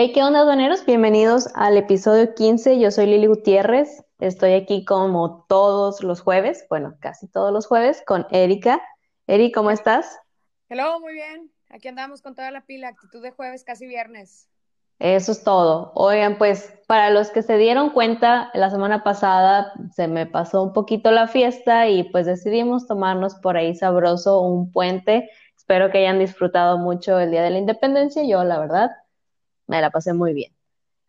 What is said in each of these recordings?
Hey, ¿qué onda, aduaneros? Bienvenidos al episodio 15. Yo soy Lili Gutiérrez. Estoy aquí como todos los jueves, bueno, casi todos los jueves, con Erika. Eri, ¿cómo estás? Hello, muy bien. Aquí andamos con toda la pila, actitud de jueves, casi viernes. Eso es todo. Oigan, pues para los que se dieron cuenta, la semana pasada se me pasó un poquito la fiesta y pues decidimos tomarnos por ahí sabroso un puente. Espero que hayan disfrutado mucho el Día de la Independencia. Yo, la verdad, me la pasé muy bien.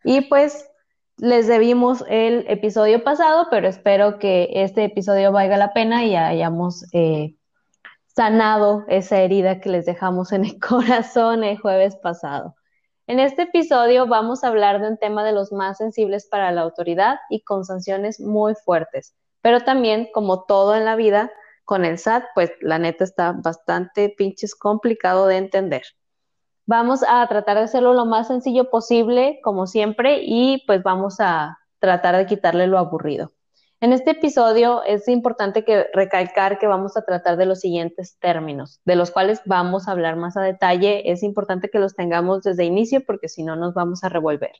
Y pues les debimos el episodio pasado, pero espero que este episodio valga la pena y hayamos eh, sanado esa herida que les dejamos en el corazón el jueves pasado. En este episodio vamos a hablar de un tema de los más sensibles para la autoridad y con sanciones muy fuertes, pero también, como todo en la vida, con el SAT, pues la neta está bastante pinches complicado de entender. Vamos a tratar de hacerlo lo más sencillo posible, como siempre, y pues vamos a tratar de quitarle lo aburrido. En este episodio es importante que recalcar que vamos a tratar de los siguientes términos, de los cuales vamos a hablar más a detalle. Es importante que los tengamos desde inicio porque si no nos vamos a revolver.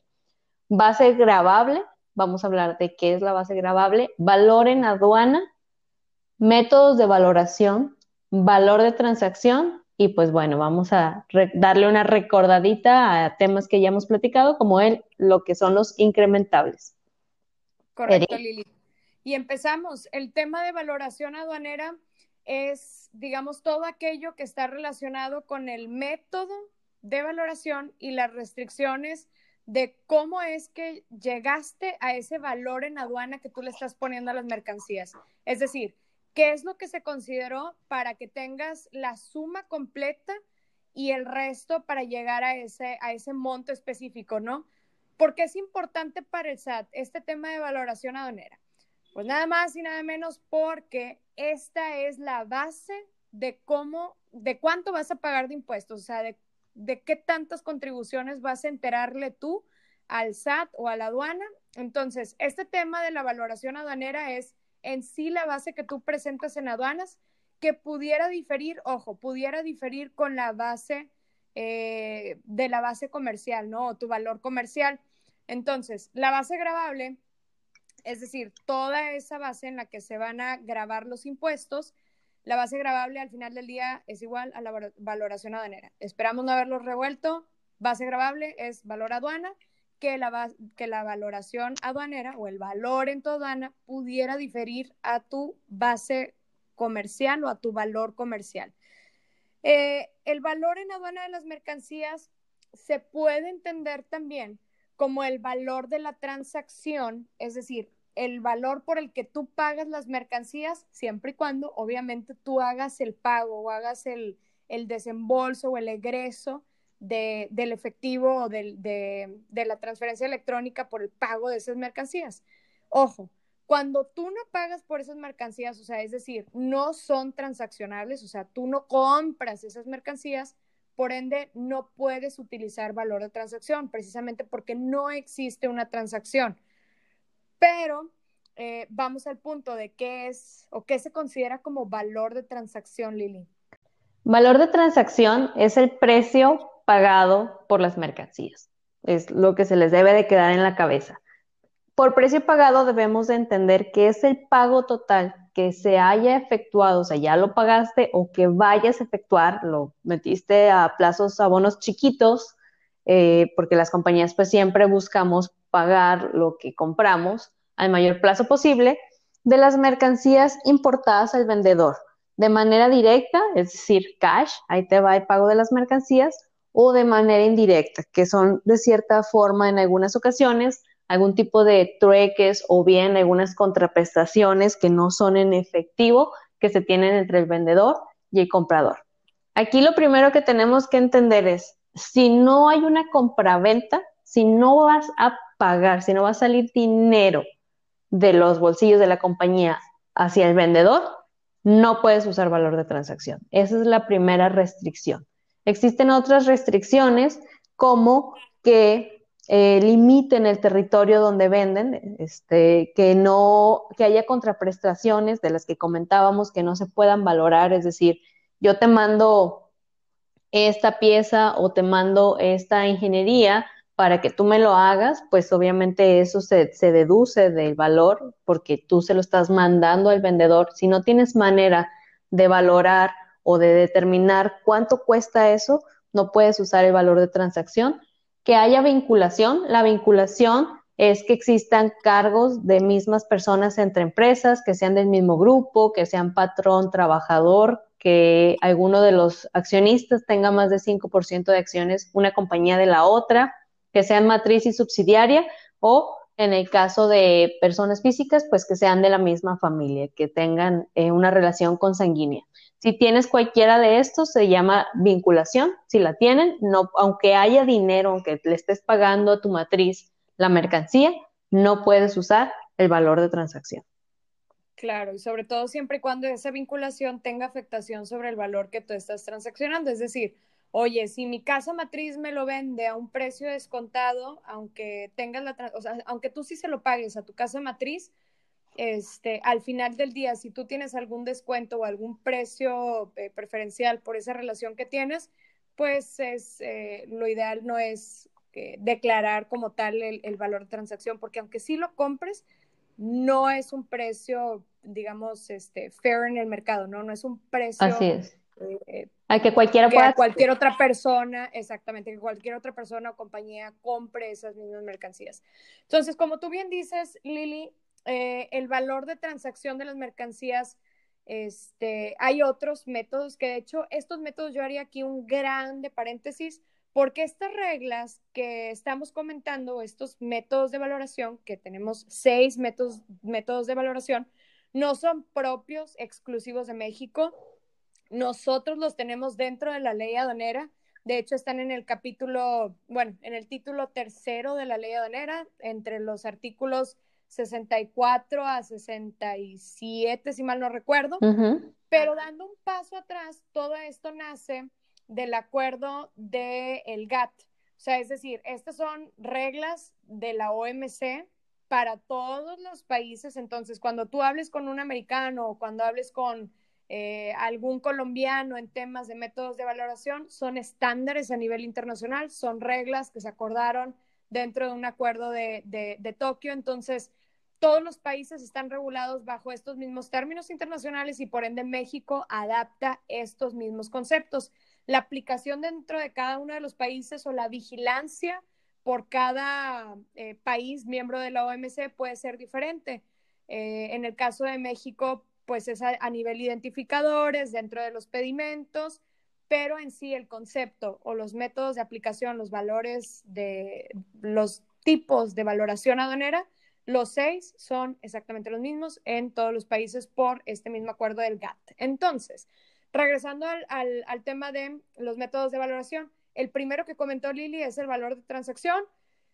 Base grabable, vamos a hablar de qué es la base grabable, valor en aduana, métodos de valoración, valor de transacción y pues bueno, vamos a darle una recordadita a temas que ya hemos platicado como el, lo que son los incrementables. Correcto, Lili. Y empezamos. El tema de valoración aduanera es, digamos, todo aquello que está relacionado con el método de valoración y las restricciones de cómo es que llegaste a ese valor en aduana que tú le estás poniendo a las mercancías. Es decir, qué es lo que se consideró para que tengas la suma completa y el resto para llegar a ese, a ese monto específico, ¿no? Porque es importante para el SAT este tema de valoración aduanera. Pues nada más y nada menos porque esta es la base de cómo, de cuánto vas a pagar de impuestos, o sea, de, de qué tantas contribuciones vas a enterarle tú al SAT o a la aduana. Entonces, este tema de la valoración aduanera es en sí la base que tú presentas en aduanas, que pudiera diferir, ojo, pudiera diferir con la base eh, de la base comercial, ¿no? Tu valor comercial. Entonces, la base grabable es decir, toda esa base en la que se van a grabar los impuestos, la base grabable al final del día es igual a la valoración aduanera. Esperamos no haberlos revuelto. Base grabable es valor aduana, que la, que la valoración aduanera o el valor en tu aduana pudiera diferir a tu base comercial o a tu valor comercial. Eh, el valor en aduana de las mercancías se puede entender también como el valor de la transacción, es decir, el valor por el que tú pagas las mercancías, siempre y cuando obviamente tú hagas el pago o hagas el, desembolso o el egreso del efectivo o de, la transferencia electrónica por el pago de esas mercancías. Ojo, cuando tú no pagas por esas mercancías, o sea, es decir, no son transaccionables, o sea, tú no compras esas mercancías, por ende, no puedes utilizar valor de transacción, precisamente porque no existe una transacción. Pero eh, vamos al punto de qué es o qué se considera como valor de transacción, Lili. Valor de transacción es el precio pagado por las mercancías. Es lo que se les debe de quedar en la cabeza. Por precio pagado debemos de entender que es el pago total que se haya efectuado, o sea, ya lo pagaste o que vayas a efectuar, lo metiste a plazos, abonos chiquitos, eh, porque las compañías pues siempre buscamos pagar lo que compramos al mayor plazo posible de las mercancías importadas al vendedor de manera directa, es decir, cash, ahí te va el pago de las mercancías, o de manera indirecta, que son de cierta forma en algunas ocasiones algún tipo de trueques o bien algunas contraprestaciones que no son en efectivo que se tienen entre el vendedor y el comprador. Aquí lo primero que tenemos que entender es, si no hay una compraventa, si no vas a pagar, si no va a salir dinero de los bolsillos de la compañía hacia el vendedor, no puedes usar valor de transacción. Esa es la primera restricción. Existen otras restricciones como que eh, limiten el territorio donde venden, este, que no, que haya contraprestaciones de las que comentábamos que no se puedan valorar, es decir, yo te mando esta pieza o te mando esta ingeniería para que tú me lo hagas, pues obviamente eso se, se deduce del valor porque tú se lo estás mandando al vendedor. Si no tienes manera de valorar o de determinar cuánto cuesta eso, no puedes usar el valor de transacción. Que haya vinculación, la vinculación es que existan cargos de mismas personas entre empresas, que sean del mismo grupo, que sean patrón, trabajador, que alguno de los accionistas tenga más de 5% de acciones una compañía de la otra, que sean matriz y subsidiaria, o en el caso de personas físicas, pues que sean de la misma familia, que tengan eh, una relación consanguínea. Si tienes cualquiera de estos, se llama vinculación. Si la tienen, no, aunque haya dinero, aunque le estés pagando a tu matriz la mercancía, no puedes usar el valor de transacción. Claro, y sobre todo siempre y cuando esa vinculación tenga afectación sobre el valor que tú estás transaccionando. Es decir, oye, si mi casa matriz me lo vende a un precio descontado, aunque tengas la, o sea, aunque tú sí se lo pagues a tu casa matriz, este, al final del día, si tú tienes algún descuento o algún precio eh, preferencial por esa relación que tienes, pues es eh, lo ideal no es eh, declarar como tal el, valor de transacción, porque aunque sí lo compres, no es un precio, digamos, este, fair en el mercado, ¿no? No es un precio. Así es. Hay que cualquiera pueda. cualquier otra persona, exactamente, que cualquier otra persona o compañía compre esas mismas mercancías. Entonces, como tú bien dices, Lili, eh, el valor de transacción de las mercancías, este, hay otros métodos que de hecho estos métodos yo haría aquí un grande paréntesis porque estas reglas que estamos comentando, estos métodos de valoración, que tenemos seis métodos, métodos de valoración, no son propios, exclusivos de México. Nosotros los tenemos dentro de la ley aduanera. De hecho, están en el capítulo, bueno, en el título tercero de la ley aduanera, entre los artículos 64 a 67, si mal no recuerdo. Pero dando un paso atrás, todo esto nace del acuerdo del el GATT. O sea, es decir, estas son reglas de la OMC para todos los países. Entonces, cuando tú hables con un americano o cuando hables con eh, algún colombiano en temas de métodos de valoración, son estándares a nivel internacional, son reglas que se acordaron dentro de un acuerdo de, de, de Tokio. Entonces, todos los países están regulados bajo estos mismos términos internacionales y por ende México adapta estos mismos conceptos. La aplicación dentro de cada uno de los países o la vigilancia por cada eh, país miembro de la OMC puede ser diferente. Eh, en el caso de México, pues es a, a, nivel identificadores dentro de los pedimentos, pero en sí el concepto o los métodos de aplicación, los valores de los tipos de valoración aduanera los seis son exactamente los mismos en todos los países por este mismo acuerdo del GATT. Entonces, regresando al, tema de los métodos de valoración, el primero que comentó Lili es el valor de transacción.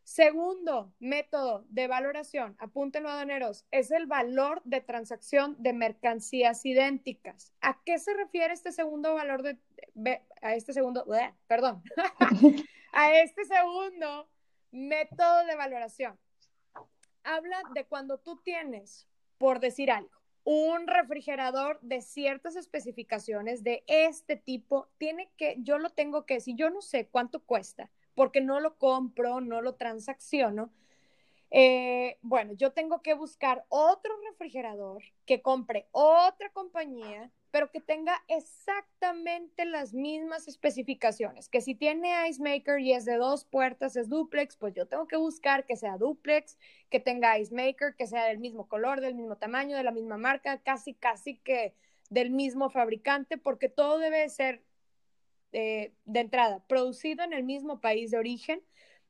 Segundo método de valoración, apúntenlo aduaneros, es el valor de transacción de mercancías idénticas. ¿A qué se refiere este segundo valor de, a este segundo, perdón, a este segundo método de valoración? Habla de cuando tú tienes, por decir algo, un refrigerador de ciertas especificaciones de este tipo, tiene que, yo lo tengo que, si yo no sé cuánto cuesta, porque no lo compro, no lo transacciono, eh, bueno, yo tengo que buscar otro refrigerador que compre otra compañía pero que tenga exactamente las mismas especificaciones. Que si tiene Ice Maker y es de dos puertas, es duplex, pues yo tengo que buscar que sea duplex, que tenga Ice Maker, que sea del mismo color, del mismo tamaño, de la misma marca, casi, casi que del mismo fabricante, porque todo debe ser eh, de entrada producido en el mismo país de origen,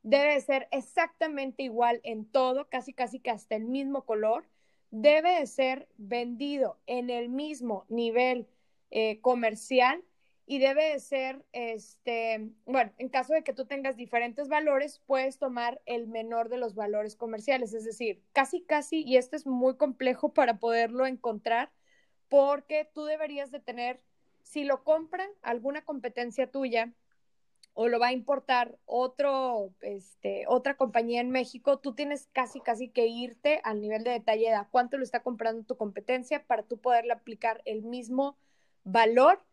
debe ser exactamente igual en todo, casi, casi que hasta el mismo color debe de ser vendido en el mismo nivel eh, comercial y debe de ser, este, bueno, en caso de que tú tengas diferentes valores, puedes tomar el menor de los valores comerciales, es decir, casi, casi, y esto es muy complejo para poderlo encontrar, porque tú deberías de tener, si lo compran alguna competencia tuya, o lo va a importar otro, este, otra compañía en México, tú tienes casi, casi que irte al nivel de detalle de cuánto lo está comprando tu competencia para tú poderle aplicar el mismo valor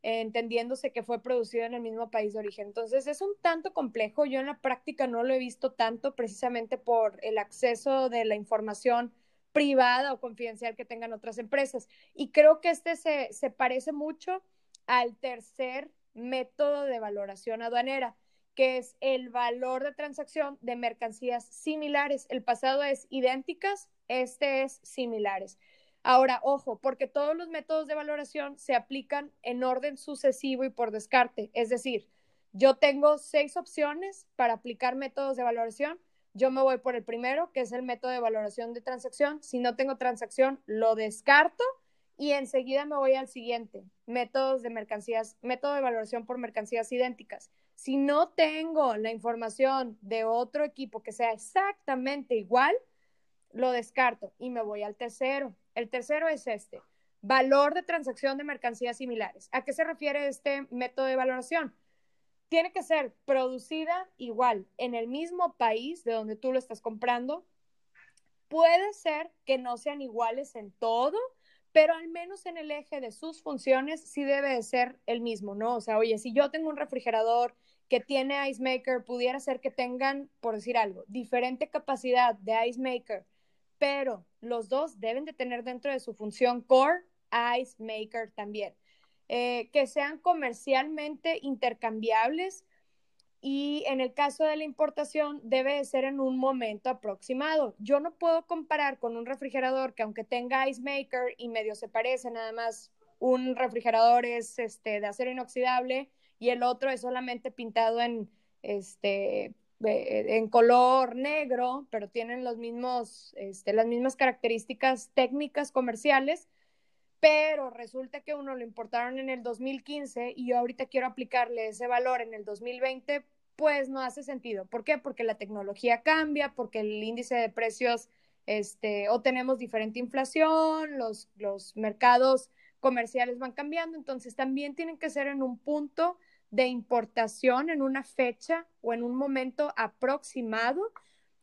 entendiéndose que fue producido en el mismo país de origen. Entonces es un tanto complejo, yo en la práctica no lo he visto tanto precisamente por el acceso de la información privada o confidencial que tengan otras empresas. Y creo que este se, se parece mucho al tercer método de valoración aduanera, que es el valor de transacción de mercancías similares. El pasado es idénticas, este es similares. Ahora, ojo, porque todos los métodos de valoración se aplican en orden sucesivo y por descarte. Es decir, yo tengo seis opciones para aplicar métodos de valoración. Yo me voy por el primero, que es el método de valoración de transacción. Si no tengo transacción, lo descarto y enseguida me voy al siguiente, métodos de mercancías, método de valoración por mercancías idénticas. Si no tengo la información de otro equipo que sea exactamente igual, lo descarto y me voy al tercero. El tercero es este, valor de transacción de mercancías similares. ¿A qué se refiere este método de valoración? Tiene que ser producida igual en el mismo país de donde tú lo estás comprando. Puede ser que no sean iguales en todo, pero al menos en el eje de sus funciones sí debe de ser el mismo, ¿no? O sea, oye, si yo tengo un refrigerador que tiene ice maker, pudiera ser que tengan, por decir algo, diferente capacidad de ice maker, pero los dos deben de tener dentro de su función core ice maker también. Eh, que sean comercialmente intercambiables y en el caso de la importación debe de ser en un momento aproximado. Yo no puedo comparar con un refrigerador que aunque tenga ice maker y medio se parece, nada más un refrigerador es este, de acero inoxidable y el otro es solamente pintado en, este, en color negro, pero tienen los mismos, este, las mismas características técnicas comerciales pero resulta que uno lo importaron en el 2015 y yo ahorita quiero aplicarle ese valor en el 2020, pues no hace sentido. ¿Por qué? Porque la tecnología cambia, porque el índice de precios, este, o tenemos diferente inflación, los, los mercados comerciales van cambiando, entonces también tienen que ser en un punto de importación, en una fecha o en un momento aproximado.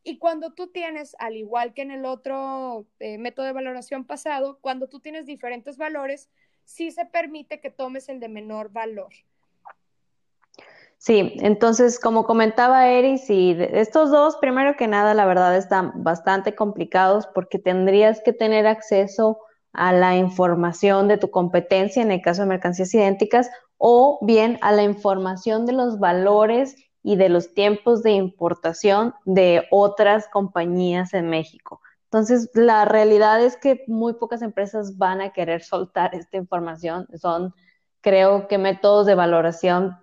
Y cuando tú tienes, al igual que en el otro eh, método de valoración pasado, cuando tú tienes diferentes valores, sí se permite que tomes el de menor valor. Sí, entonces, como comentaba Eri, sí, estos dos, primero que nada, la verdad están bastante complicados porque tendrías que tener acceso a la información de tu competencia en el caso de mercancías idénticas o bien a la información de los valores y de los tiempos de importación de otras compañías en México. Entonces, la realidad es que muy pocas empresas van a querer soltar esta información. Son, creo que, métodos de valoración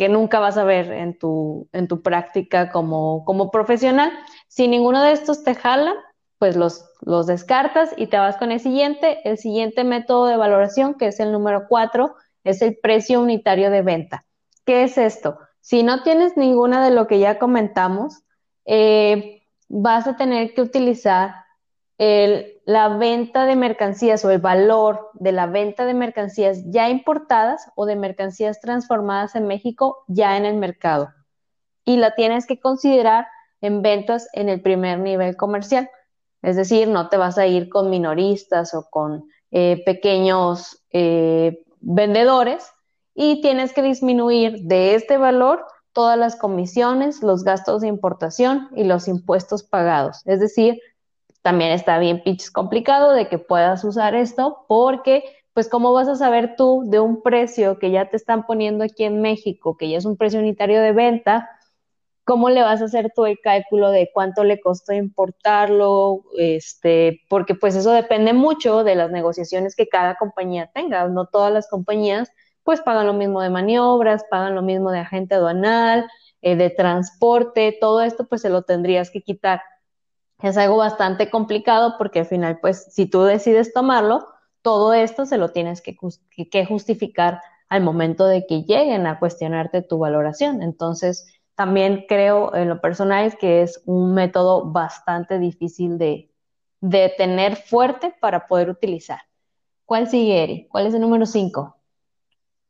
que nunca vas a ver en tu, en tu práctica como, como profesional. Si ninguno de estos te jala, pues los, los descartas y te vas con el siguiente. El siguiente método de valoración, que es el número cuatro, es el precio unitario de venta. ¿Qué es esto? Si no tienes ninguna de lo que ya comentamos, eh, vas a tener que utilizar la venta de mercancías o el valor de la venta de mercancías ya importadas o de mercancías transformadas en México ya en el mercado. Y la tienes que considerar en ventas en el primer nivel comercial. Es decir, no te vas a ir con minoristas o con eh, pequeños eh, vendedores y tienes que disminuir de este valor todas las comisiones, los gastos de importación y los impuestos pagados. Es decir, también está bien pitch complicado de que puedas usar esto porque pues cómo vas a saber tú de un precio que ya te están poniendo aquí en México, que ya es un precio unitario de venta, cómo le vas a hacer tú el cálculo de cuánto le costó importarlo, este, porque pues eso depende mucho de las negociaciones que cada compañía tenga, no todas las compañías pues pagan lo mismo de maniobras, pagan lo mismo de agente aduanal, eh, de transporte, todo esto pues se lo tendrías que quitar es algo bastante complicado porque al final, pues, si tú decides tomarlo, todo esto se lo tienes que, justificar al momento de que lleguen a cuestionarte tu valoración. Entonces, también creo en lo personal que es un método bastante difícil de, de tener fuerte para poder utilizar. ¿Cuál sigue, Eri? ¿Cuál es el número 5?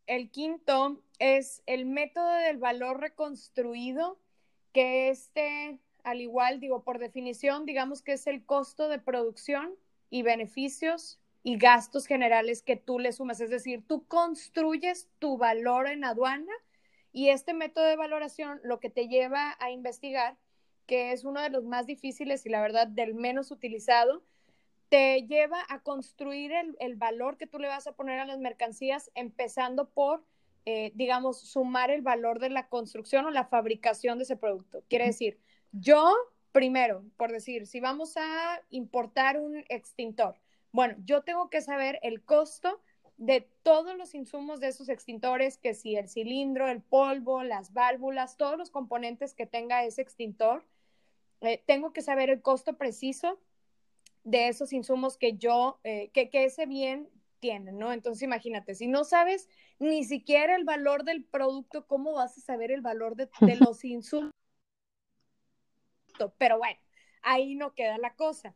El quinto es el método del valor reconstruido, que este al igual, digo, por definición, digamos que es el costo de producción y beneficios y gastos generales que tú le sumas. Es decir, tú construyes tu valor en aduana y este método de valoración lo que te lleva a investigar, que es uno de los más difíciles y la verdad del menos utilizado, te lleva a construir el, valor que tú le vas a poner a las mercancías, empezando por, eh, digamos, sumar el valor de la construcción o la fabricación de ese producto. Quiere decir, yo, primero, por decir, si vamos a importar un extintor, bueno, yo tengo que saber el costo de todos los insumos de esos extintores, que si el cilindro, el polvo, las válvulas, todos los componentes que tenga ese extintor, eh, tengo que saber el costo preciso de esos insumos que yo, eh, que, ese bien tiene, ¿no? Entonces imagínate, si no sabes ni siquiera el valor del producto, ¿cómo vas a saber el valor de, de los insumos? Pero bueno, ahí no queda la cosa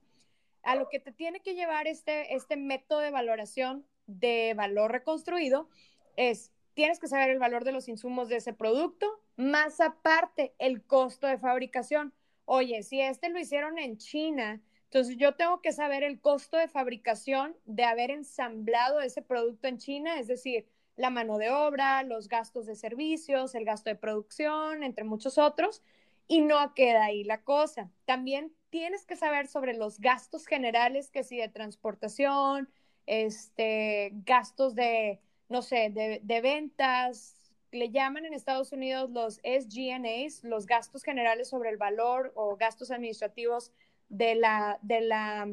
a lo que te tiene que llevar este, este método de valoración de valor reconstruido es, tienes que saber el valor de los insumos de ese producto, más aparte el costo de fabricación. Oye, si este lo hicieron en China, entonces yo tengo que saber el costo de fabricación de haber ensamblado ese producto en China, es decir, la mano de obra, los gastos de servicios, el gasto de producción, entre muchos otros, y no queda ahí la cosa. También tienes que saber sobre los gastos generales, que si de transportación, este, gastos de, no sé, de, ventas, le llaman en Estados Unidos los SG&As, los gastos generales sobre el valor o gastos administrativos de la, de la,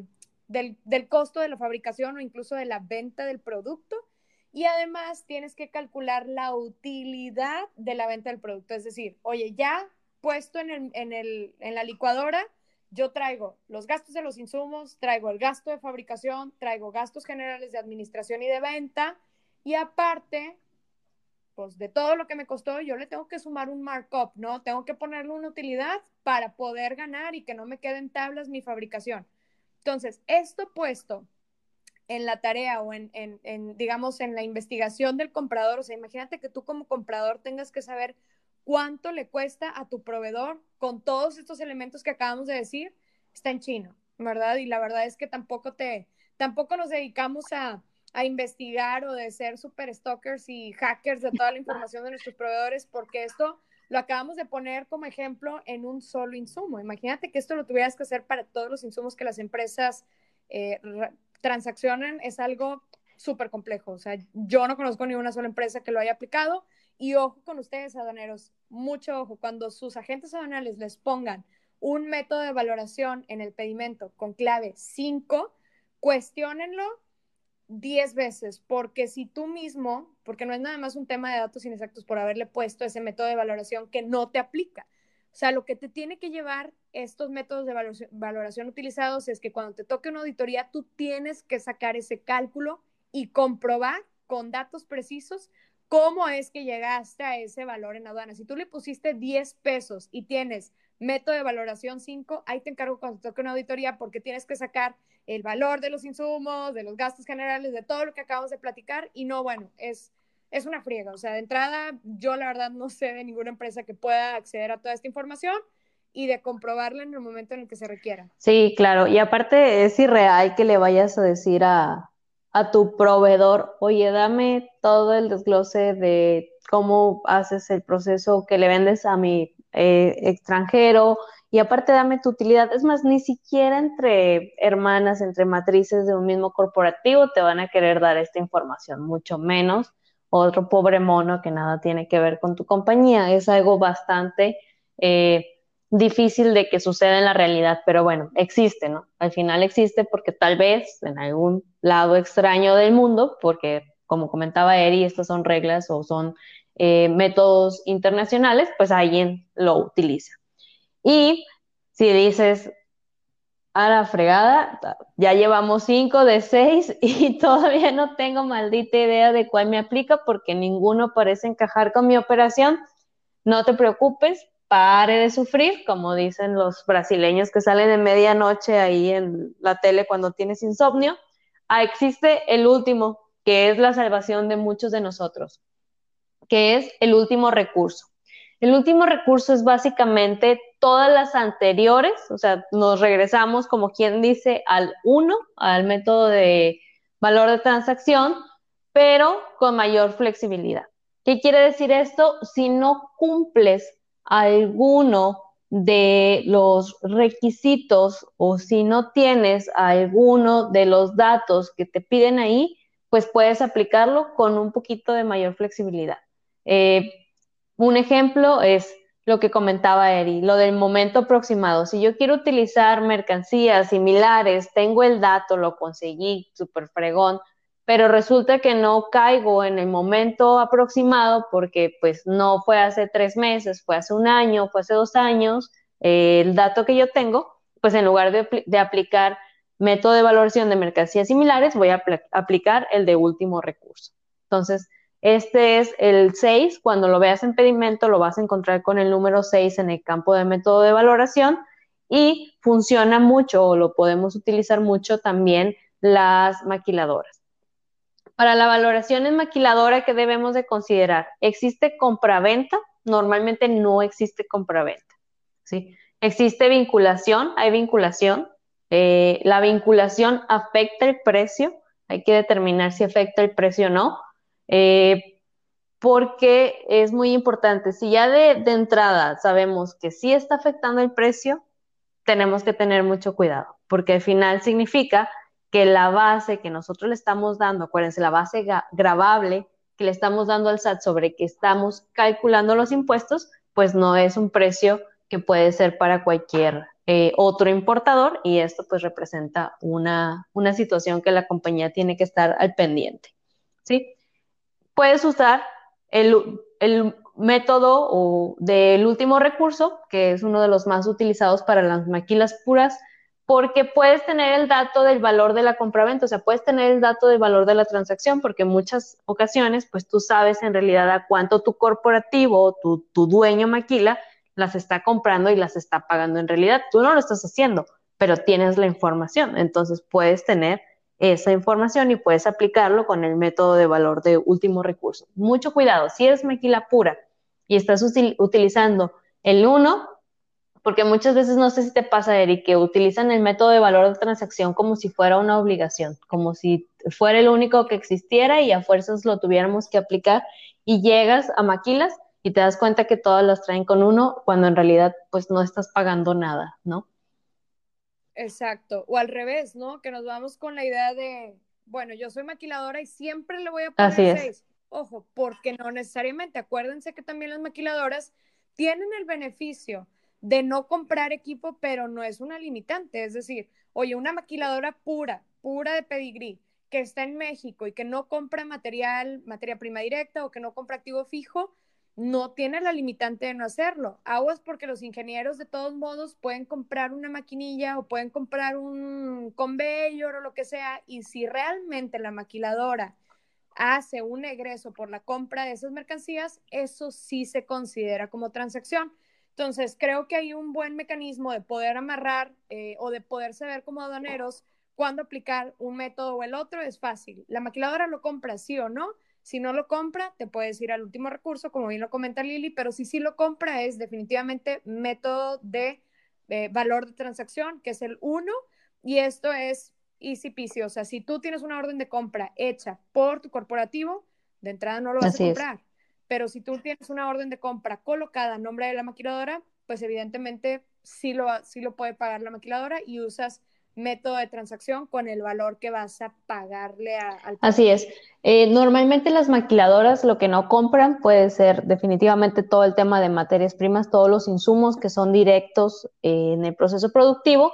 del, del, costo de la fabricación o incluso de la venta del producto. Y además tienes que calcular la utilidad de la venta del producto. Es decir, oye, ya puesto en, el, en, el, en la licuadora, yo traigo los gastos de los insumos, traigo el gasto de fabricación, traigo gastos generales de administración y de venta, y aparte, pues de todo lo que me costó, yo le tengo que sumar un markup, ¿no? Tengo que ponerle una utilidad para poder ganar y que no me queden tablas mi fabricación. Entonces, esto puesto en la tarea o en, en, en, digamos, en la investigación del comprador, o sea, imagínate que tú como comprador tengas que saber cuánto le cuesta a tu proveedor con todos estos elementos que acabamos de decir, está en chino, ¿verdad? Y la verdad es que tampoco te, tampoco nos dedicamos a, investigar o de ser super stalkers y hackers de toda la información de nuestros proveedores, porque esto lo acabamos de poner como ejemplo en un solo insumo. Imagínate que esto lo tuvieras que hacer para todos los insumos que las empresas eh, transaccionan, es algo súper complejo. O sea, yo no conozco ni una sola empresa que lo haya aplicado y ojo con ustedes, aduaneros, mucho ojo, cuando sus agentes aduanales les pongan un método de valoración en el pedimento con clave 5, cuestionenlo 10 veces, porque si tú mismo, porque no es nada más un tema de datos inexactos por haberle puesto ese método de valoración que no te aplica. O sea, lo que te tiene que llevar estos métodos de valoración, valoración utilizados es que cuando te toque una auditoría, tú tienes que sacar ese cálculo y comprobar con datos precisos cómo es que llegaste a ese valor en aduana. Si tú le pusiste 10 pesos y tienes método de valoración 5, ahí te encargo cuando toque una auditoría porque tienes que sacar el valor de los insumos, de los gastos generales, de todo lo que acabamos de platicar y no, bueno, es, es una friega. O sea, de entrada, yo la verdad no sé de ninguna empresa que pueda acceder a toda esta información y de comprobarla en el momento en el que se requiera. Sí, claro. Y aparte es irreal que le vayas a decir a, a tu proveedor, oye, dame todo el desglose de cómo haces el proceso que le vendes a mi eh, extranjero y aparte dame tu utilidad. Es más, ni siquiera entre hermanas, entre matrices de un mismo corporativo te van a querer dar esta información, mucho menos otro pobre mono que nada tiene que ver con tu compañía. Es algo bastante... Eh, difícil de que suceda en la realidad, pero bueno, existe, ¿no? Al final existe porque tal vez en algún lado extraño del mundo, porque como comentaba Eri, estas son reglas o son eh, métodos internacionales, pues alguien lo utiliza. Y si dices, a la fregada, ya llevamos cinco de seis y todavía no tengo maldita idea de cuál me aplica porque ninguno parece encajar con mi operación, no te preocupes, pare de sufrir, como dicen los brasileños que salen de medianoche ahí en la tele cuando tienes insomnio. Ah, existe el último, que es la salvación de muchos de nosotros, que es el último recurso. El último recurso es básicamente todas las anteriores, o sea, nos regresamos como quien dice al uno, al método de valor de transacción, pero con mayor flexibilidad. ¿Qué quiere decir esto? Si no cumples alguno de los requisitos o si no tienes alguno de los datos que te piden ahí, pues puedes aplicarlo con un poquito de mayor flexibilidad. Eh, un ejemplo es lo que comentaba Eri, lo del momento aproximado. Si yo quiero utilizar mercancías similares, tengo el dato, lo conseguí, súper fregón, pero resulta que no caigo en el momento aproximado porque pues no fue hace tres meses, fue hace un año, fue hace dos años, eh, el dato que yo tengo, pues en lugar de, aplicar método de valoración de mercancías similares, voy a aplicar el de último recurso. Entonces, este es el 6, cuando lo veas en pedimento lo vas a encontrar con el número 6 en el campo de método de valoración y funciona mucho o lo podemos utilizar mucho también las maquiladoras. Para la valoración en maquiladora, ¿qué debemos de considerar? ¿Existe compraventa? Normalmente no existe compraventa. ¿sí? Existe vinculación, hay vinculación. Eh, la vinculación afecta el precio, hay que determinar si afecta el precio o no. Eh, porque es muy importante. Si ya de, entrada sabemos que sí está afectando el precio, tenemos que tener mucho cuidado, porque al final significa que la base que nosotros le estamos dando, acuérdense, la base grabable que le estamos dando al SAT sobre que estamos calculando los impuestos, pues no es un precio que puede ser para cualquier eh, otro importador y esto pues representa una, una situación que la compañía tiene que estar al pendiente. ¿sí? puedes usar el, método del último recurso, que es uno de los más utilizados para las maquilas puras, porque puedes tener el dato del valor de la compraventa, o sea, puedes tener el dato del valor de la transacción, porque en muchas ocasiones, pues tú sabes en realidad a cuánto tu corporativo tu, tu dueño maquila las está comprando y las está pagando en realidad. Tú no lo estás haciendo, pero tienes la información, entonces puedes tener esa información y puedes aplicarlo con el método de valor de último recurso. Mucho cuidado, si eres maquila pura y estás utilizando el 1, porque muchas veces no sé si te pasa, Eric, que utilizan el método de valor de transacción como si fuera una obligación, como si fuera el único que existiera y a fuerzas lo tuviéramos que aplicar y llegas a maquilas y te das cuenta que todas las traen con uno cuando en realidad pues no estás pagando nada, ¿no? Exacto, o al revés, ¿no? Que nos vamos con la idea de, bueno, yo soy maquiladora y siempre le voy a poner seis. Ojo, porque no necesariamente. Acuérdense que también las maquiladoras tienen el beneficio de no comprar equipo, pero no es una limitante. Es decir, oye, una maquiladora pura, pura de pedigrí, que está en México y que no compra material, materia prima directa o que no compra activo fijo, no tiene la limitante de no hacerlo. Aguas porque los ingenieros de todos modos pueden comprar una maquinilla o pueden comprar un conveyor o lo que sea y si realmente la maquiladora hace un egreso por la compra de esas mercancías, eso sí se considera como transacción. Entonces, creo que hay un buen mecanismo de poder amarrar eh, o de poder saber como aduaneros cuándo aplicar un método o el otro. Es fácil. La maquiladora lo compra sí o no si no lo compra, te puedes ir al último recurso, como bien lo comenta Lili, pero si sí lo compra es definitivamente método de eh, valor de transacción, que es el 1, y esto es easy peasy. O sea, si tú tienes una orden de compra hecha por tu corporativo, de entrada no lo vas a comprar. Pero si tú tienes una orden de compra colocada a nombre de la maquiladora, pues evidentemente sí lo, sí lo puede pagar la maquiladora y usas método de transacción con el valor que vas a pagarle al Así es. Eh, normalmente las maquiladoras lo que no compran puede ser definitivamente todo el tema de materias primas, todos los insumos que son directos eh, en el proceso productivo.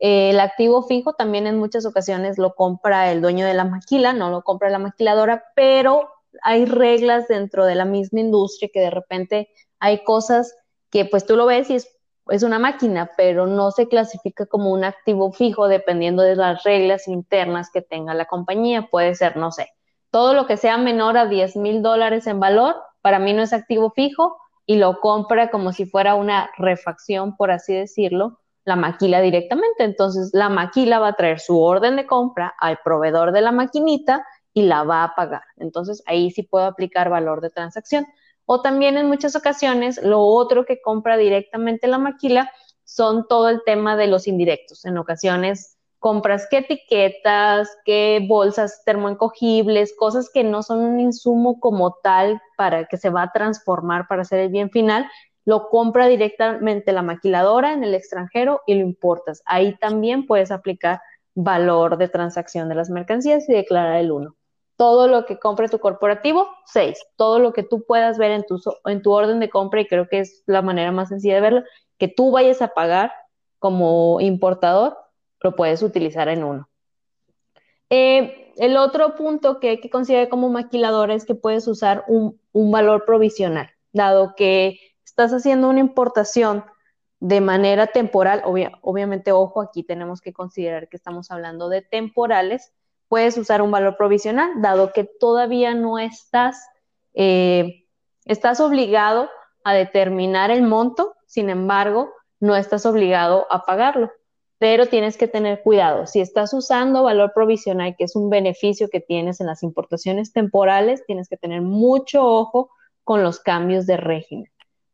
Eh, el activo fijo también en muchas ocasiones lo compra el dueño de la maquila, no lo compra la maquiladora, pero hay reglas dentro de la misma industria que de repente hay cosas que pues tú lo ves y es es una máquina, pero no se clasifica como un activo fijo dependiendo de las reglas internas que tenga la compañía. Puede ser, no sé, todo lo que sea menor a 10 mil dólares en valor, para mí no es activo fijo y lo compra como si fuera una refacción, por así decirlo, la maquila directamente. Entonces, la maquila va a traer su orden de compra al proveedor de la maquinita y la va a pagar. Entonces, ahí sí puedo aplicar valor de transacción. O también en muchas ocasiones lo otro que compra directamente la maquila son todo el tema de los indirectos. En ocasiones compras qué etiquetas, qué bolsas termoencogibles, cosas que no son un insumo como tal para que se va a transformar para hacer el bien final, lo compra directamente la maquiladora en el extranjero y lo importas. Ahí también puedes aplicar valor de transacción de las mercancías y declarar el 1. Todo lo que compre tu corporativo, 6. Todo lo que tú puedas ver en tu, en tu orden de compra, y creo que es la manera más sencilla de verlo, que tú vayas a pagar como importador, lo puedes utilizar en uno. Eh, el otro punto que hay que considerar como maquilador es que puedes usar un, un valor provisional, dado que estás haciendo una importación de manera temporal, obviamente, ojo, aquí tenemos que considerar que estamos hablando de temporales, puedes usar un valor provisional, dado que todavía no estás, eh, estás obligado a determinar el monto, sin embargo, no estás obligado a pagarlo, pero tienes que tener cuidado. Si estás usando valor provisional, que es un beneficio que tienes en las importaciones temporales, tienes que tener mucho ojo con los cambios de régimen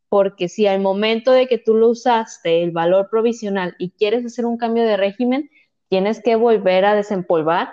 porque si al momento de que tú lo usaste el valor provisional y quieres hacer un cambio de régimen, tienes que volver a desempolvar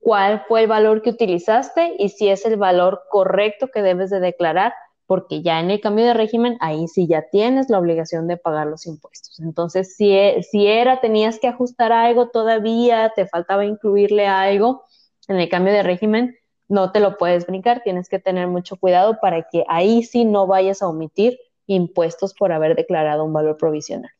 cuál fue el valor que utilizaste y si es el valor correcto que debes de declarar, porque ya en el cambio de régimen, ahí sí ya tienes la obligación de pagar los impuestos. Entonces, si, e, si era, tenías que ajustar algo todavía, te faltaba incluirle algo en el cambio de régimen, no te lo puedes brincar, tienes que tener mucho cuidado para que ahí sí no vayas a omitir impuestos por haber declarado un valor provisional.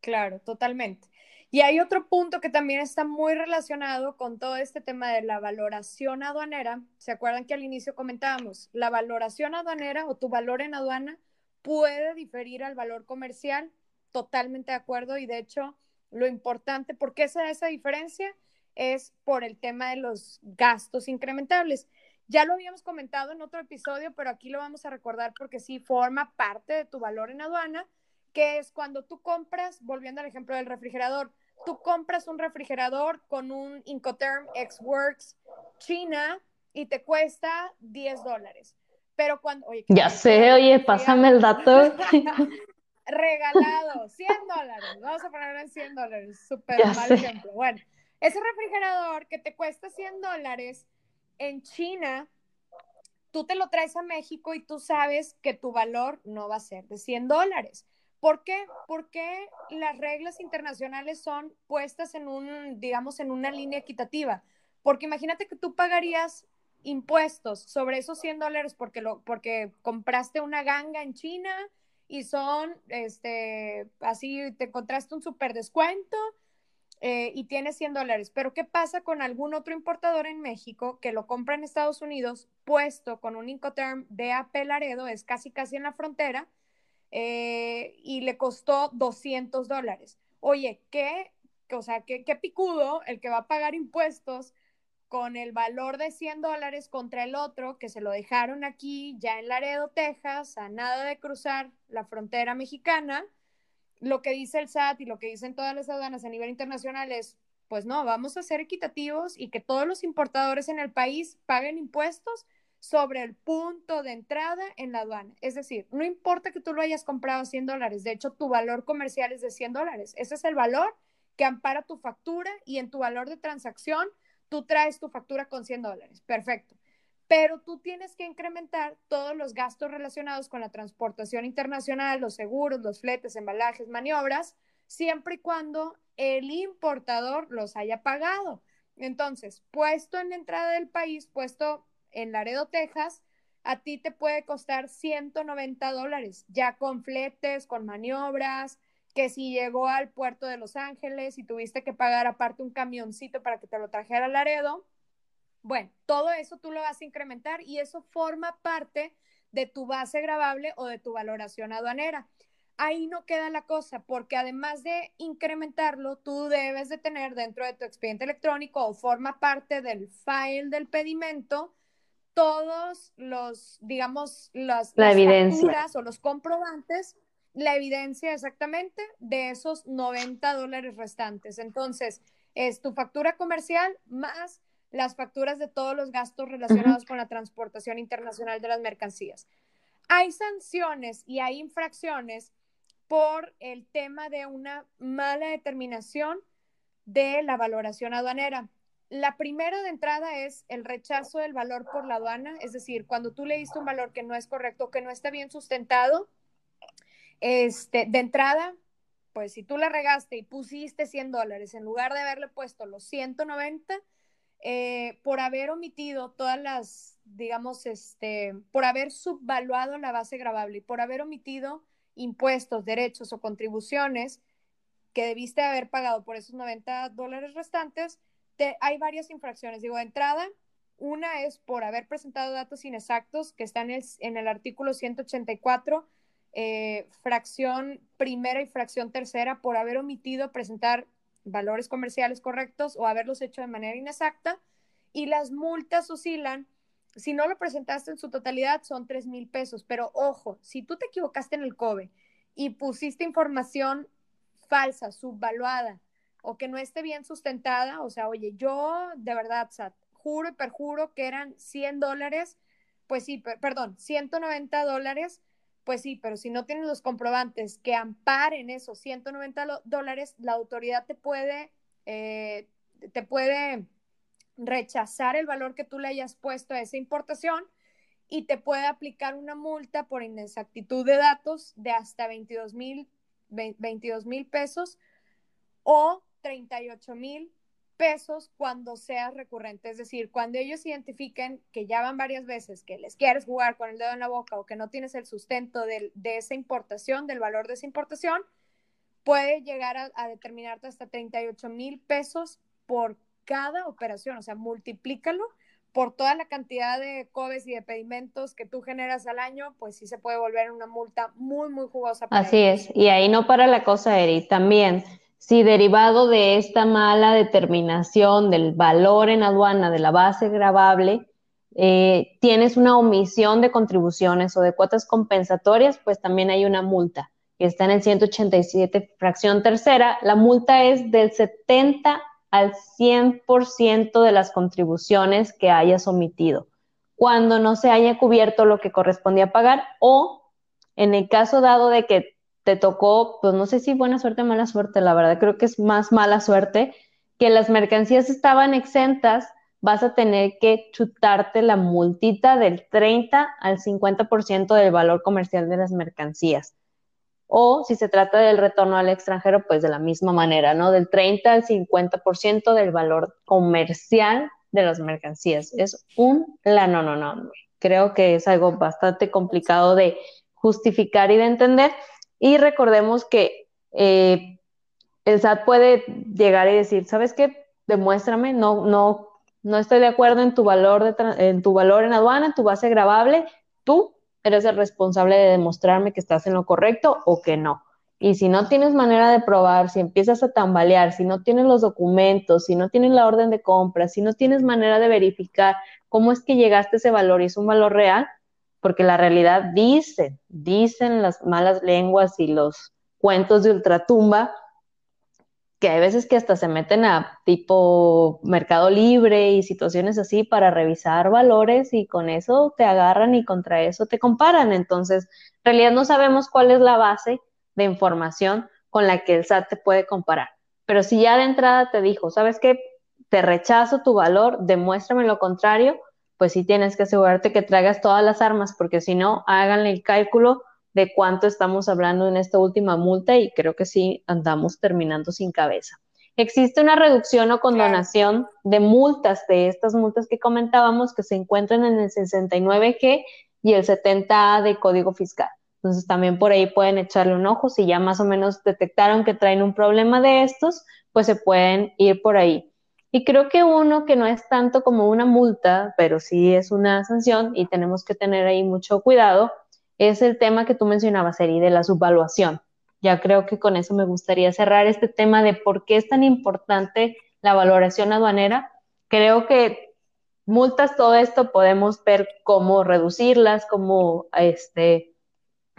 Claro, totalmente. Y hay otro punto que también está muy relacionado con todo este tema de la valoración aduanera. ¿Se acuerdan que al inicio comentábamos? La valoración aduanera o tu valor en aduana puede diferir al valor comercial. Totalmente de acuerdo. Y de hecho, lo importante, ¿por qué se da esa diferencia? Es por el tema de los gastos incrementables. Ya lo habíamos comentado en otro episodio, pero aquí lo vamos a recordar porque sí forma parte de tu valor en aduana, que es cuando tú compras, volviendo al ejemplo del refrigerador, tú compras un refrigerador con un Incoterm X-Works China y te cuesta 10 dólares. Pero cuando... Oye, ya sé, oye, pásame el dato. regalado, 100 dólares. Vamos a ponerlo en 100 dólares. Súper mal ejemplo. Bueno, ese refrigerador que te cuesta 100 dólares en China, tú te lo traes a México y tú sabes que tu valor no va a ser de 100 dólares. ¿Por qué? Porque las reglas internacionales son puestas en un, digamos, en una línea equitativa. Porque imagínate que tú pagarías impuestos sobre esos 100 dólares porque, lo, porque compraste una ganga en China y son, este, así te encontraste un súper descuento eh, y tiene 100 dólares. Pero ¿qué pasa con algún otro importador en México que lo compra en Estados Unidos puesto con un Incoterm de AP Laredo, es casi casi en la frontera, eh, y le costó 200 dólares? Oye, ¿qué, o sea, qué, qué picudo el que va a pagar impuestos con el valor de 100 dólares contra el otro que se lo dejaron aquí ya en Laredo, Texas, a nada de cruzar la frontera mexicana lo que dice el SAT y lo que dicen todas las aduanas a nivel internacional es, pues no, vamos a ser equitativos y que todos los importadores en el país paguen impuestos sobre el punto de entrada en la aduana. Es decir, no importa que tú lo hayas comprado a 100 dólares, de hecho tu valor comercial es de 100 dólares. Ese es el valor que ampara tu factura y en tu valor de transacción tú traes tu factura con 100 dólares. Perfecto pero tú tienes que incrementar todos los gastos relacionados con la transportación internacional, los seguros, los fletes, embalajes, maniobras, siempre y cuando el importador los haya pagado. Entonces, puesto en la entrada del país, puesto en Laredo, Texas, a ti te puede costar 190 dólares, ya con fletes, con maniobras, que si llegó al puerto de Los Ángeles y tuviste que pagar aparte un camioncito para que te lo trajera a Laredo, bueno, todo eso tú lo vas a incrementar y eso forma parte de tu base grabable o de tu valoración aduanera. Ahí no queda la cosa, porque además de incrementarlo, tú debes de tener dentro de tu expediente electrónico o forma parte del file del pedimento todos los, digamos, las, la evidencia. o los comprobantes, la evidencia exactamente de esos 90 dólares restantes. Entonces, es tu factura comercial más las facturas de todos los gastos relacionados con la transportación internacional de las mercancías. Hay sanciones y hay infracciones por el tema de una mala determinación de la valoración aduanera. La primera de entrada es el rechazo del valor por la aduana, es decir, cuando tú le diste un valor que no es correcto, que no está bien sustentado, este, de entrada, pues si tú la regaste y pusiste 100 dólares en lugar de haberle puesto los 190, eh, por haber omitido todas las, digamos, este, por haber subvaluado la base grabable y por haber omitido impuestos, derechos o contribuciones que debiste haber pagado por esos 90 dólares restantes, hay varias infracciones. Digo, de entrada, una es por haber presentado datos inexactos que están en el, artículo 184, eh, fracción primera y fracción tercera, por haber omitido presentar valores comerciales correctos o haberlos hecho de manera inexacta. Y las multas oscilan. Si no lo presentaste en su totalidad, son 3 mil pesos. Pero ojo, si tú te equivocaste en el COBE y pusiste información falsa, subvaluada, o que no esté bien sustentada, o sea, oye, yo de verdad, Sat, juro y perjuro que eran 100 dólares, pues sí, perdón, 190 dólares, pues sí, pero si no tienes los comprobantes que amparen esos 190 dólares, la autoridad te puede, eh, te puede rechazar el valor que tú le hayas puesto a esa importación y te puede aplicar una multa por inexactitud de datos de hasta 22 mil 22 mil pesos o 38 mil pesos cuando sea recurrente. Es decir, cuando ellos identifiquen que ya van varias veces que les quieres jugar con el dedo en la boca o que no tienes el sustento de, esa importación, del valor de esa importación, puede llegar a, determinarte hasta 38 mil pesos por cada operación. O sea, multiplícalo por toda la cantidad de cobes y de pedimentos que tú generas al año, pues sí se puede volver una multa muy, muy jugosa. Así es, y ahí no para la cosa, Eri, también si derivado de esta mala determinación del valor en aduana de la base grabable, eh, tienes una omisión de contribuciones o de cuotas compensatorias, pues también hay una multa que está en el 187 fracción tercera. La multa es del 70 al 100% de las contribuciones que hayas omitido cuando no se haya cubierto lo que correspondía pagar o en el caso dado de que te tocó, pues no sé si buena suerte o mala suerte, la verdad creo que es más mala suerte, que las mercancías estaban exentas, vas a tener que chutarte la multita del 30 al 50% del valor comercial de las mercancías. O si se trata del retorno al extranjero, pues de la misma manera, ¿no? Del 30 al 50% del valor comercial de las mercancías. Es un la no, no, no. Creo que es algo bastante complicado de justificar y de entender. Y recordemos que eh, el SAT puede llegar y decir, ¿sabes qué? Demuéstrame, no, no, no estoy de acuerdo en tu valor de en tu valor en aduana, en tu base grabable, tú eres el responsable de demostrarme que estás en lo correcto o que no. Y si no tienes manera de probar, si empiezas a tambalear, si no tienes los documentos, si no tienes la orden de compra, si no tienes manera de verificar cómo es que llegaste a ese valor y es un valor real, porque la realidad dice, dicen las malas lenguas y los cuentos de ultratumba, que hay veces que hasta se meten a tipo mercado libre y situaciones así para revisar valores y con eso te agarran y contra eso te comparan. Entonces, en realidad no sabemos cuál es la base de información con la que el SAT te puede comparar. Pero si ya de entrada te dijo, ¿sabes qué? Te rechazo tu valor, demuéstrame lo contrario, pues sí tienes que asegurarte que traigas todas las armas, porque si no, háganle el cálculo de cuánto estamos hablando en esta última multa y creo que sí andamos terminando sin cabeza. Existe una reducción o condonación de multas, de estas multas que comentábamos, que se encuentran en el 69G y el 70A de Código Fiscal. Entonces también por ahí pueden echarle un ojo. Si ya más o menos detectaron que traen un problema de estos, pues se pueden ir por ahí. Y creo que uno que no es tanto como una multa, pero sí es una sanción y tenemos que tener ahí mucho cuidado, es el tema que tú mencionabas, Eri, de la subvaluación. Ya creo que con eso me gustaría cerrar este tema de por qué es tan importante la valoración aduanera. Creo que multas, todo esto podemos ver cómo reducirlas, cómo este,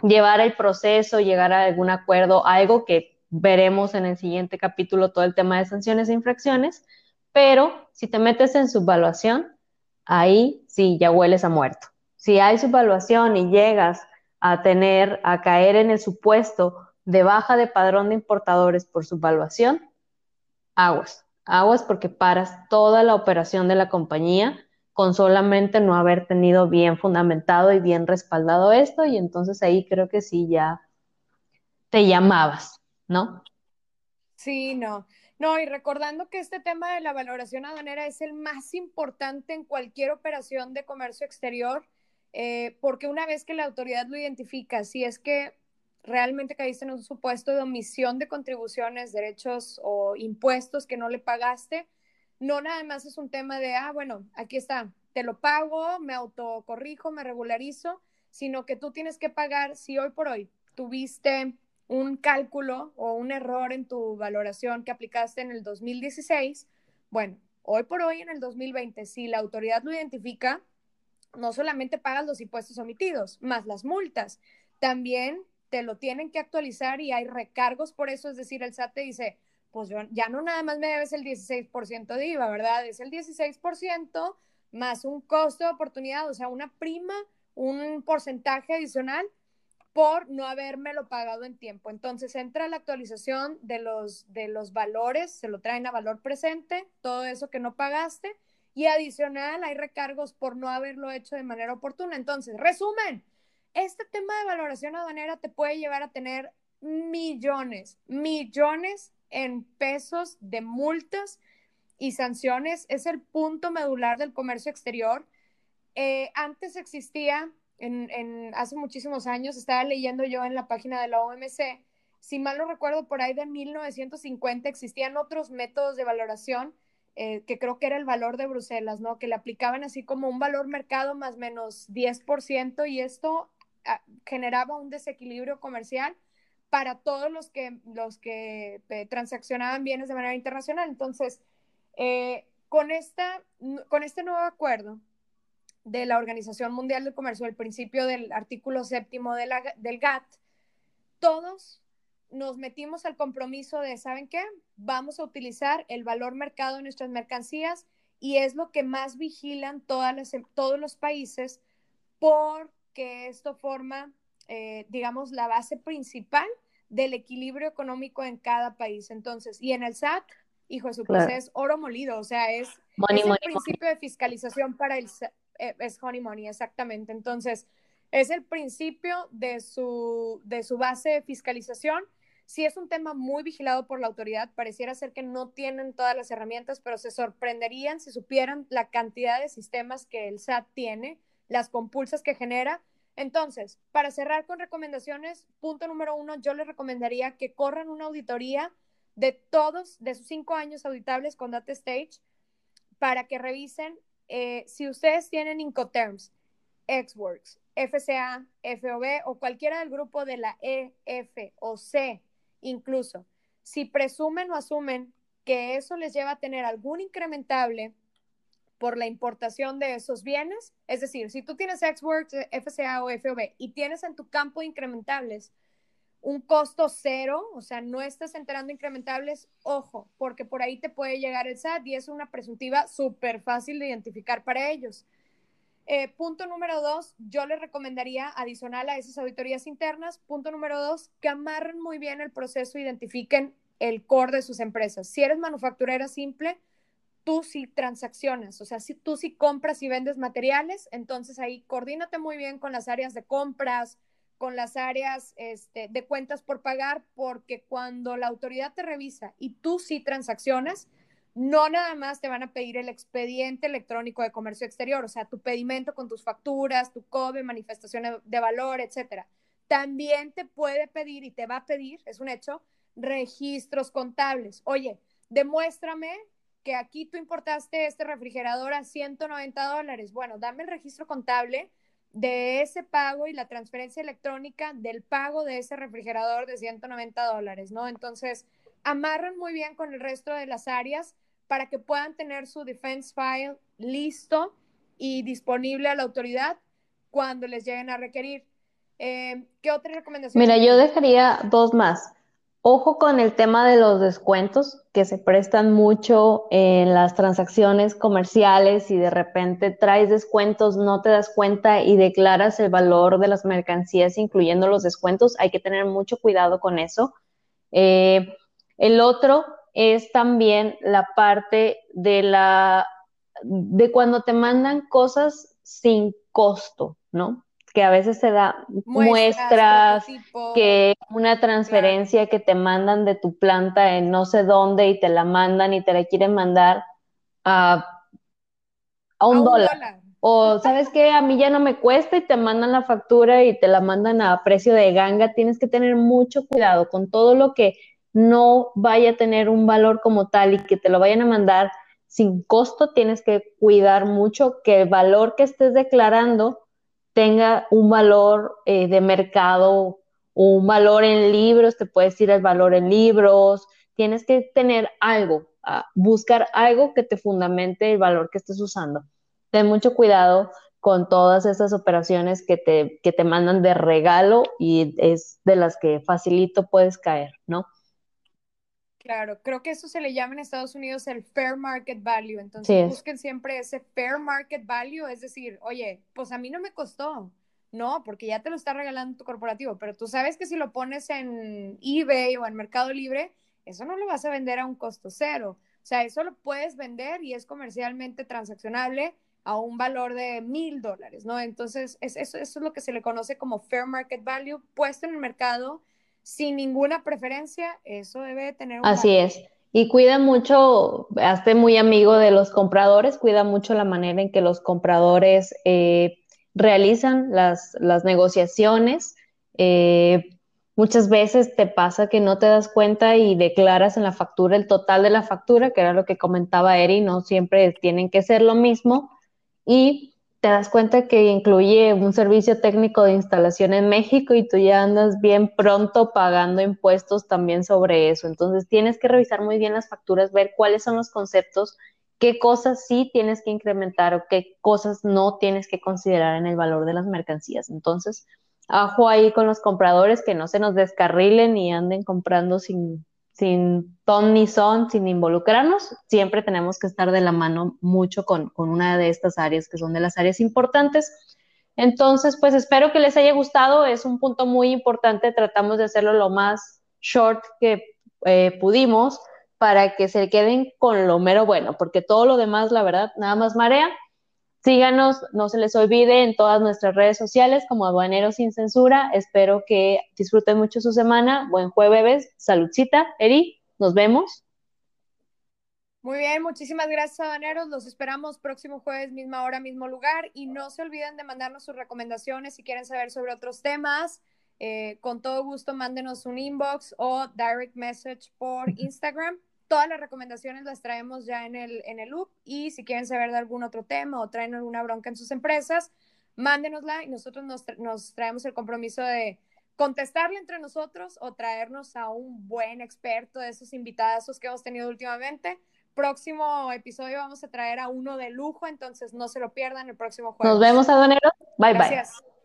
llevar el proceso, llegar a algún acuerdo, algo que veremos en el siguiente capítulo, todo el tema de sanciones e infracciones pero si te metes en subvaluación, ahí sí ya hueles a muerto. Si hay subvaluación y llegas a tener, a caer en el supuesto de baja de padrón de importadores por subvaluación, aguas. aguas porque paras toda la operación de la compañía con solamente no haber tenido bien fundamentado y bien respaldado esto, y entonces ahí creo que sí ya te llamabas, ¿no? Sí, no. No, y recordando que este tema de la valoración aduanera es el más importante en cualquier operación de comercio exterior, eh, porque una vez que la autoridad lo identifica, si es que realmente caíste en un supuesto de omisión de contribuciones, derechos o impuestos que no le pagaste, no nada más es un tema de, ah, bueno, aquí está, te lo pago, me autocorrijo, me regularizo, sino que tú tienes que pagar si hoy por hoy tuviste un cálculo o un error en tu valoración que aplicaste en el 2016, bueno, hoy por hoy en el 2020, si la autoridad lo identifica, no solamente pagas los impuestos omitidos, más las multas, también te lo tienen que actualizar y hay recargos por eso, es decir, el SAT te dice, pues yo, ya no nada más me debes el 16% de IVA, ¿verdad? Es el 16% más un costo de oportunidad, o sea, una prima, un porcentaje adicional por no habérmelo pagado en tiempo. Entonces entra la actualización de los, de los valores, se lo traen a valor presente, todo eso que no pagaste, y adicional hay recargos por no haberlo hecho de manera oportuna. Entonces, resumen, este tema de valoración aduanera te puede llevar a tener millones, millones en pesos de multas y sanciones. Es el punto medular del comercio exterior. Eh, antes existía en, hace muchísimos años, estaba leyendo yo en la página de la OMC, si mal no recuerdo, por ahí de 1950 existían otros métodos de valoración, eh, que creo que era el valor de Bruselas, ¿no? Que le aplicaban así como un valor mercado más menos 10% y esto ah, generaba un desequilibrio comercial para todos los que, los que eh, transaccionaban bienes de manera internacional. Entonces, eh, con, esta, con este nuevo acuerdo, de la Organización Mundial del Comercio, el principio del artículo séptimo de la, del GATT, todos nos metimos al compromiso de, ¿saben qué? Vamos a utilizar el valor mercado de nuestras mercancías y es lo que más vigilan todas las, todos los países porque esto forma, eh, digamos, la base principal del equilibrio económico en cada país. Entonces, y en el SAT, hijo de su pues es oro molido, o sea, es, el principio de fiscalización para el, es honey money, exactamente. Entonces, es el principio de su, de su base de fiscalización. Si es un tema muy vigilado por la autoridad, pareciera ser que no tienen todas las herramientas, pero se sorprenderían si supieran la cantidad de sistemas que el SAT tiene, las compulsas que genera. Entonces, para cerrar con recomendaciones, punto número uno, yo les recomendaría que corran una auditoría de todos, de sus cinco años auditables con Data Stage, para que revisen eh, si ustedes tienen Incoterms, Xworks, FCA, FOB o cualquiera del grupo de la E, F o C, incluso, si presumen o asumen que eso les lleva a tener algún incrementable por la importación de esos bienes, es decir, si tú tienes Xworks, FCA o FOB y tienes en tu campo incrementables un costo cero, o sea, no estás enterando incrementables, ojo, porque por ahí te puede llegar el SAT y es una presuntiva súper fácil de identificar para ellos. Eh, punto número dos, yo les recomendaría, adicional a esas auditorías internas, punto número dos, que amarren muy bien el proceso, identifiquen el core de sus empresas. Si eres manufacturera simple, tú sí transaccionas, o sea, si tú sí compras y vendes materiales, entonces ahí coordínate muy bien con las áreas de compras, con las áreas este, de cuentas por pagar, porque cuando la autoridad te revisa y tú sí transaccionas, no nada más te van a pedir el expediente electrónico de comercio exterior, o sea, tu pedimento con tus facturas, tu COBE, manifestación de valor, etcétera. También te puede pedir y te va a pedir, es un hecho, registros contables. Oye, demuéstrame que aquí tú importaste este refrigerador a 190 dólares. Bueno, dame el registro contable de ese pago y la transferencia electrónica del pago de ese refrigerador de 190 dólares, ¿no? Entonces, amarran muy bien con el resto de las áreas para que puedan tener su defense file listo y disponible a la autoridad cuando les lleguen a requerir. Eh, ¿Qué otra recomendación? Mira, yo dejaría dos más. Ojo con el tema de los descuentos que se prestan mucho en las transacciones comerciales y de repente traes descuentos, no te das cuenta y declaras el valor de las mercancías incluyendo los descuentos. Hay que tener mucho cuidado con eso. Eh, el otro es también la parte de la de cuando te mandan cosas sin costo, ¿no? Que a veces se da muestras, que una transferencia que te mandan de tu planta en no sé dónde y te la mandan y te la quieren mandar a, un, dólar. O sabes que a mí ya no me cuesta y te mandan la factura y te la mandan a precio de ganga. Tienes que tener mucho cuidado con todo lo que no vaya a tener un valor como tal y que te lo vayan a mandar sin costo, tienes que cuidar mucho que el valor que estés declarando tenga un valor eh, de mercado o un valor en libros, te puedes ir el valor en libros, tienes que tener algo, buscar algo que te fundamente el valor que estés usando. Ten mucho cuidado con todas estas operaciones que te, que te mandan de regalo y es de las que facilito puedes caer, ¿no? Claro, creo que eso se le llama en Estados Unidos el fair market value. Entonces busquen siempre ese fair market value, es decir, oye, pues a mí no me costó, no, porque ya te lo está regalando tu corporativo, pero tú sabes que si lo pones en eBay o en Mercado Libre, eso no lo vas a vender a un costo cero. O sea, eso lo puedes vender y es comercialmente transaccionable a un valor de mil dólares, ¿no? Entonces, eso, eso es lo que se le conoce como fair market value puesto en el mercado sin ninguna preferencia, eso debe tener un Así es. Y cuida mucho, hazte muy amigo de los compradores, cuida mucho la manera en que los compradores eh, realizan las, negociaciones. Eh, muchas veces te pasa que no te das cuenta y declaras en la factura el total de la factura, que era lo que comentaba Eri, no siempre tienen que ser lo mismo. Y te das cuenta que incluye un servicio técnico de instalación en México y tú ya andas bien pronto pagando impuestos también sobre eso. Entonces tienes que revisar muy bien las facturas, ver cuáles son los conceptos, qué cosas sí tienes que incrementar o qué cosas no tienes que considerar en el valor de las mercancías. Entonces, ajo ahí con los compradores que no se nos descarrilen y anden comprando sin, sin ton ni son, sin involucrarnos, siempre tenemos que estar de la mano mucho con, una de estas áreas que son de las áreas importantes. Entonces, pues espero que les haya gustado, es un punto muy importante, tratamos de hacerlo lo más short que eh, pudimos para que se queden con lo mero bueno, porque todo lo demás, la verdad, nada más marea. Síganos, no se les olvide en todas nuestras redes sociales como Aduaneros sin Censura. Espero que disfruten mucho su semana. Buen jueves, saludcita. Eri, nos vemos. Muy bien, muchísimas gracias, Aduaneros. Los esperamos próximo jueves, misma hora, mismo lugar. Y no se olviden de mandarnos sus recomendaciones si quieren saber sobre otros temas. Eh, con todo gusto, mándenos un inbox o direct message por Instagram. Todas las recomendaciones las traemos ya en el, en el loop y si quieren saber de algún otro tema o traen alguna bronca en sus empresas, mándenosla y nosotros nos, nos traemos el compromiso de contestarle entre nosotros o traernos a un buen experto de esos invitados que hemos tenido últimamente. Próximo episodio vamos a traer a uno de lujo, entonces no se lo pierdan el próximo jueves. Nos vemos, aduaneros. Bye, Gracias. bye.